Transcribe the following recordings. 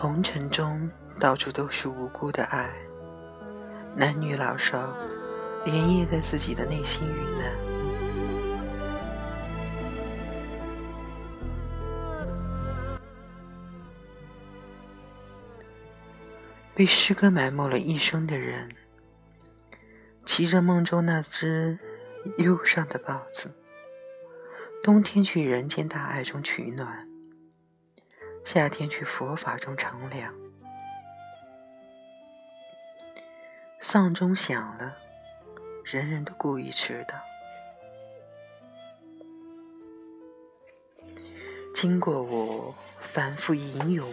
红尘中到处都是无辜的爱，男女老少连夜在自己的内心遇难。被诗歌埋没了一生的人，骑着梦中那只忧伤的豹子，冬天去人间大爱中取暖。夏天去佛法中乘凉，丧钟响了，人人都故意迟到。经过我反复吟咏，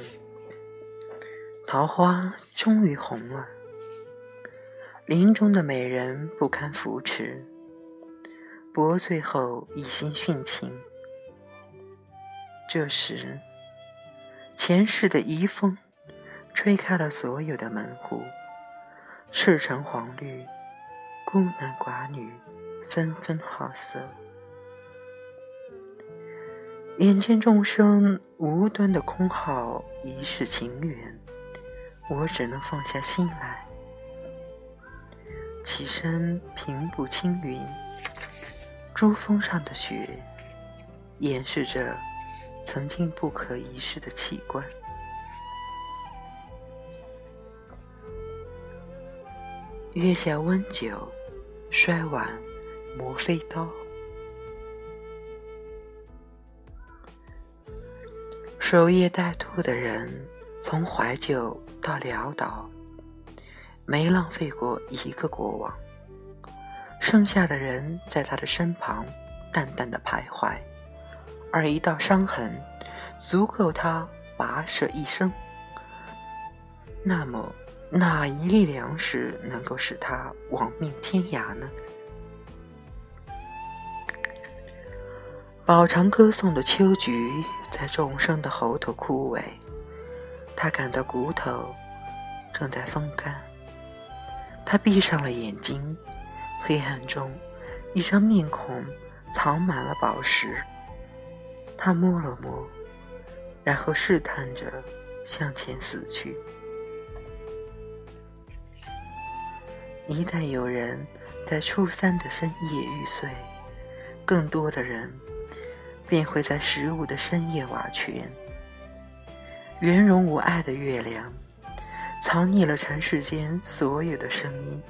桃花终于红了。林中的美人不堪扶持，薄醉后一心殉情。这时。前世的遗风，吹开了所有的门户，赤橙黄绿，孤男寡女，纷纷好色。眼见众生无端的空耗一世情缘，我只能放下心来，起身平步青云。珠峰上的雪，掩饰着。曾经不可一世的器官，月下温酒，摔碗磨飞刀。守夜待兔的人，从怀旧到潦倒，没浪费过一个过往。剩下的人在他的身旁，淡淡的徘徊。而一道伤痕，足够他跋涉一生。那么，哪一粒粮食能够使他亡命天涯呢？饱尝歌颂的秋菊，在众生的喉头枯萎。他感到骨头正在风干。他闭上了眼睛，黑暗中，一张面孔藏满了宝石。他摸了摸，然后试探着向前死去。一旦有人在初三的深夜欲睡，更多的人便会在十五的深夜瓦全。圆融无碍的月亮，藏匿了尘世间所有的声音。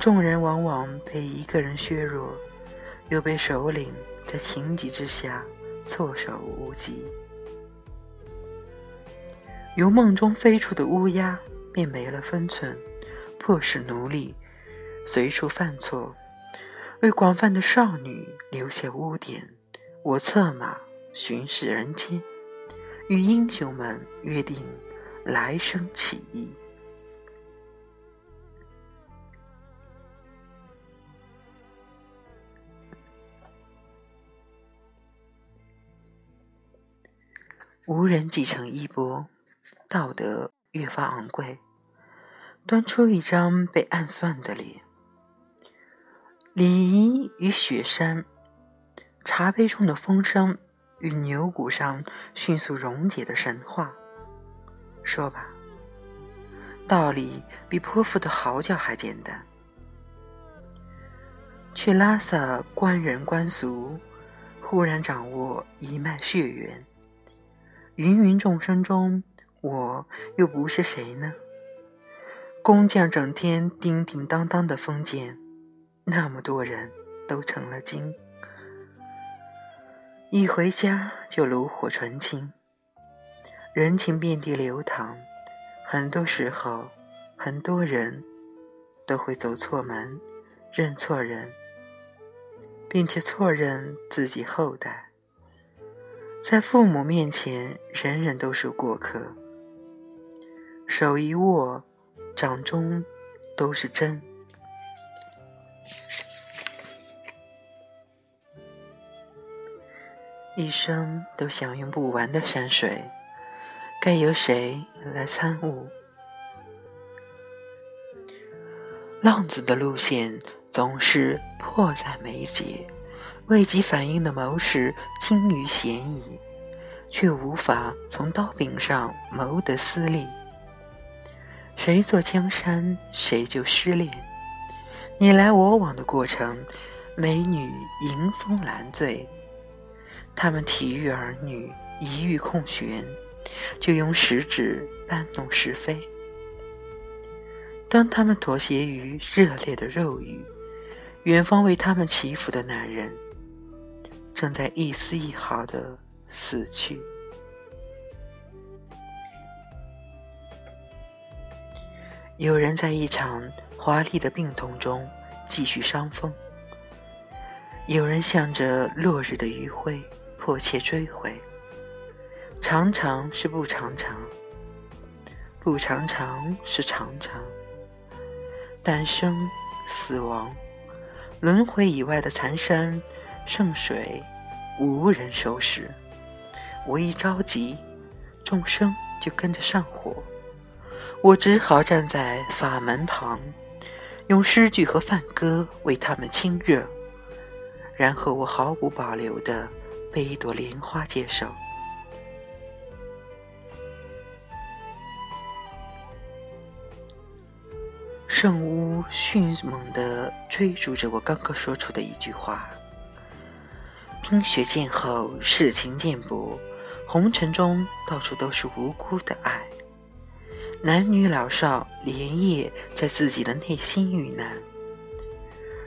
众人往往被一个人削弱，又被首领。在情急之下，措手无及。由梦中飞出的乌鸦，便没了分寸，迫使奴隶随处犯错，为广泛的少女留下污点。我策马巡视人间，与英雄们约定来生起义。无人继承衣钵，道德越发昂贵，端出一张被暗算的脸。礼仪与雪山，茶杯中的风声与牛骨上迅速溶解的神话。说吧，道理比泼妇的嚎叫还简单。去拉萨观人观俗，忽然掌握一脉血缘。芸芸众生中，我又不是谁呢？工匠整天叮叮当当的封建，那么多人都成了精，一回家就炉火纯青，人情遍地流淌。很多时候，很多人都会走错门，认错人，并且错认自己后代。在父母面前，人人都是过客。手一握，掌中都是针。一生都享用不完的山水，该由谁来参悟？浪子的路线总是迫在眉睫。未及反应的谋士，精于嫌疑，却无法从刀柄上谋得私利。谁做江山，谁就失恋。你来我往的过程，美女迎风揽醉。他们体育儿女，一遇空闲，就用食指搬弄是非。当他们妥协于热烈的肉欲，远方为他们祈福的男人，正在一丝一毫的死去。有人在一场华丽的病痛中继续伤风，有人向着落日的余晖迫切追回。常常是不常常，不常常是常常。诞生、死亡、轮回以外的残山圣水，无人收拾。我一着急，众生就跟着上火。我只好站在法门旁，用诗句和梵歌为他们清热，然后我毫无保留地被一朵莲花接受。圣巫迅猛地追逐着我刚刚说出的一句话：“冰雪渐厚，世情渐薄，红尘中到处都是无辜的爱。”男女老少连夜在自己的内心遇难，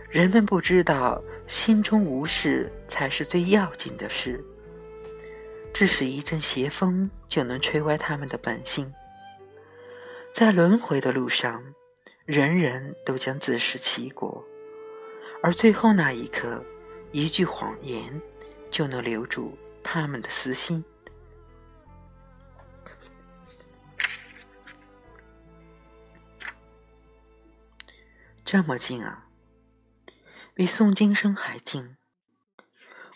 人们不知道心中无事才是最要紧的事。只是一阵邪风就能吹歪他们的本性。在轮回的路上，人人都将自食其果，而最后那一刻，一句谎言就能留住他们的私心。这么近啊，比诵经声还近。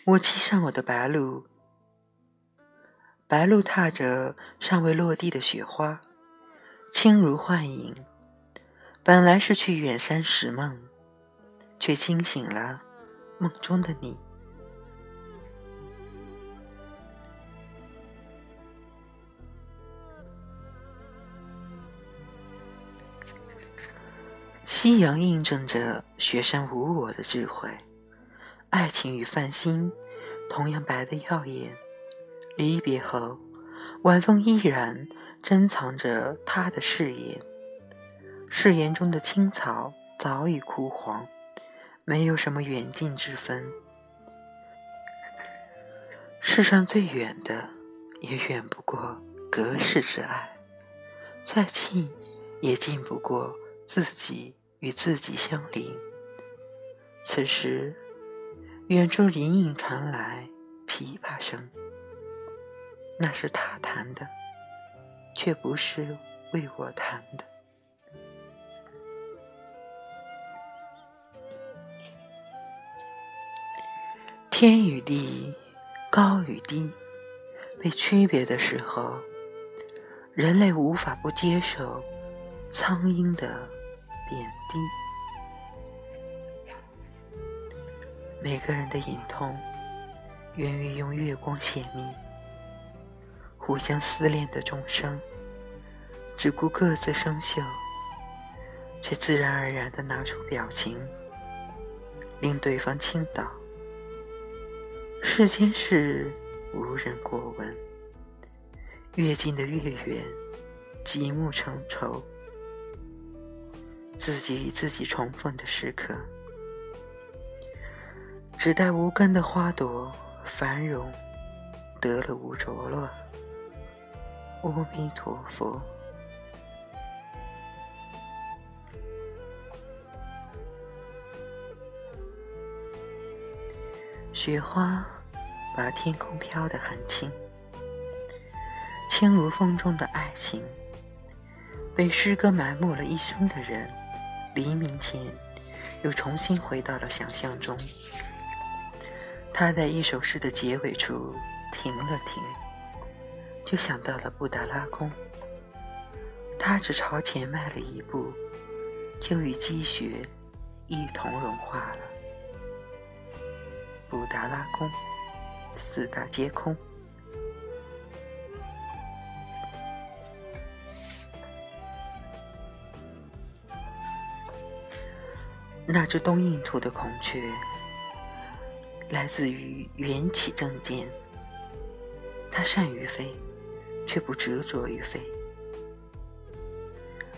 我骑上我的白鹿，白鹿踏着尚未落地的雪花，轻如幻影。本来是去远山拾梦，却惊醒了梦中的你。夕阳印证着雪山无我的智慧，爱情与繁星同样白得耀眼。离别后，晚风依然珍藏着他的誓言。誓言中的青草早已枯黄，没有什么远近之分。世上最远的，也远不过隔世之爱；再近，也近不过自己。与自己相邻。此时，远处隐隐传来琵琶声，那是他弹的，却不是为我弹的。天与地，高与低，被区别的时候，人类无法不接受苍鹰的。贬低，每个人的隐痛源于用月光泄密。互相思念的众生，只顾各自生锈，却自然而然的拿出表情，令对方倾倒。世间事无人过问，越近的越远，极目成仇。自己与自己重逢的时刻，只待无根的花朵繁荣，得了无着落。阿弥陀佛。雪花把天空飘得很轻，轻如风中的爱情，被诗歌埋没了一生的人。黎明前，又重新回到了想象中。他在一首诗的结尾处停了停，就想到了布达拉宫。他只朝前迈了一步，就与积雪一同融化了。布达拉宫，四大皆空。那只东印度的孔雀来自于缘起正见它善于飞却不执着于飞。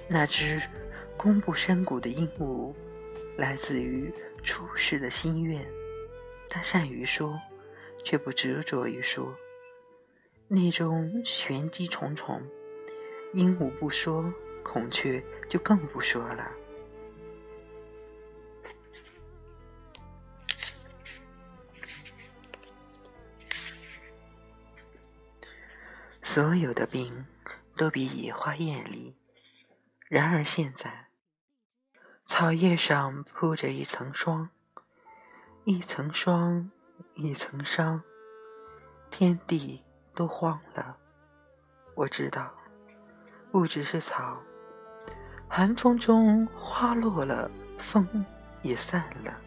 那只攻布山谷的鹦鹉来自于出世的心愿它善于说却不执着于说。那种玄机重重，鹦鹉不说，孔雀就更不说了。所有的病都比野花艳丽，然而现在，草叶上铺着一层霜，一层霜，一层霜，天地都荒了。我知道，不只是草，寒风中花落了，风也散了。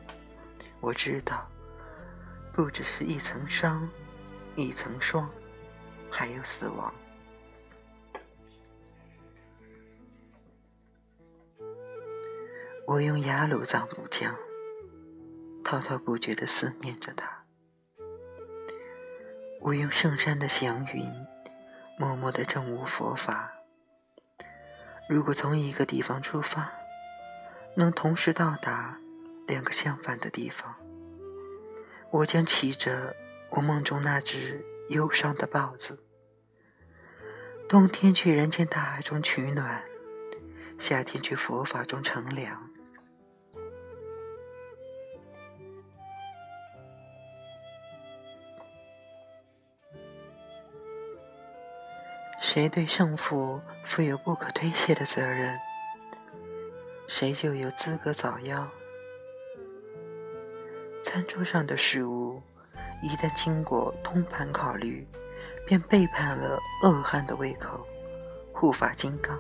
我知道，不只是一层霜，一层霜。还有死亡。我用雅鲁藏布江，滔滔不绝的思念着他；我用圣山的祥云，默默的证悟佛法。如果从一个地方出发，能同时到达两个相反的地方，我将骑着我梦中那只忧伤的豹子。冬天去人间大海中取暖，夏天去佛法中乘凉。谁对胜负负有不可推卸的责任，谁就有资格早夭。餐桌上的食物，一旦经过通盘考虑。便背叛了恶汉的胃口。护法金刚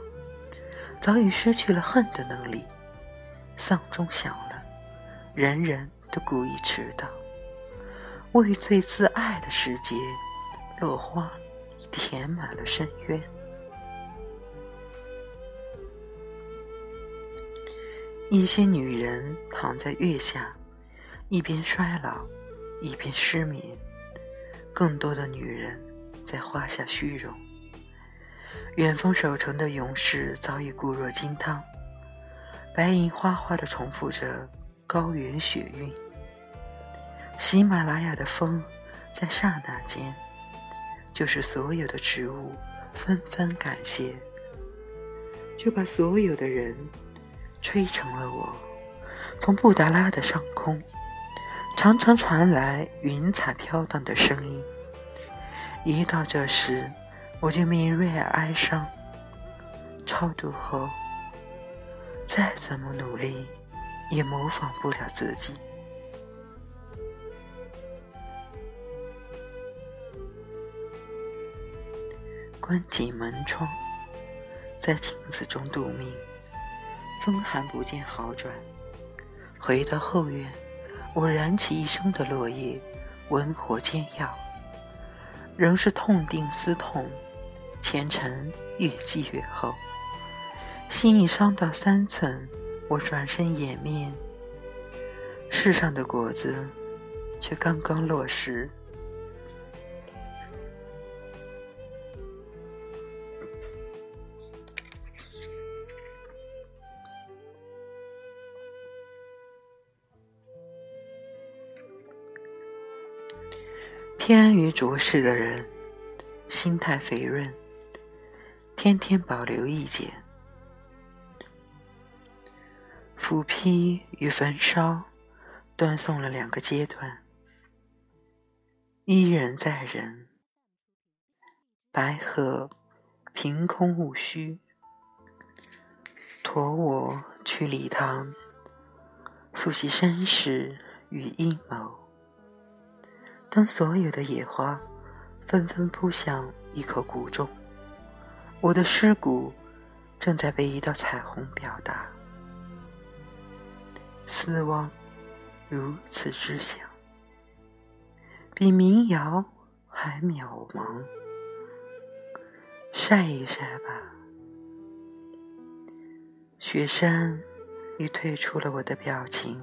早已失去了恨的能力。丧钟响了，人人都故意迟到。为最自爱的世界，落花已填满了深渊。一些女人躺在月下，一边衰老，一边失眠。更多的女人。在花下虚荣，远方守城的勇士早已固若金汤，白银哗哗地重复着高原雪韵。喜马拉雅的风，在刹那间，就是所有的植物纷纷感谢，就把所有的人吹成了我。从布达拉的上空，常常传来云彩飘荡的声音。一到这时，我就敏锐而哀伤。超度后，再怎么努力，也模仿不了自己。关紧门窗，在镜子中度命。风寒不见好转，回到后院，我燃起一生的落叶，文火煎药。仍是痛定思痛，前尘越积越厚，心已伤到三寸，我转身掩面，世上的果子却刚刚落实。偏安于浊世的人，心态肥润，天天保留意见。斧劈与焚烧，断送了两个阶段。一忍再忍，白鹤凭空勿虚，驮我去礼堂，复习身世与阴谋。当所有的野花纷纷扑向一口谷中，我的尸骨正在被一道彩虹表达。死亡如此之小，比民谣还渺茫。晒一晒吧，雪山已退出了我的表情。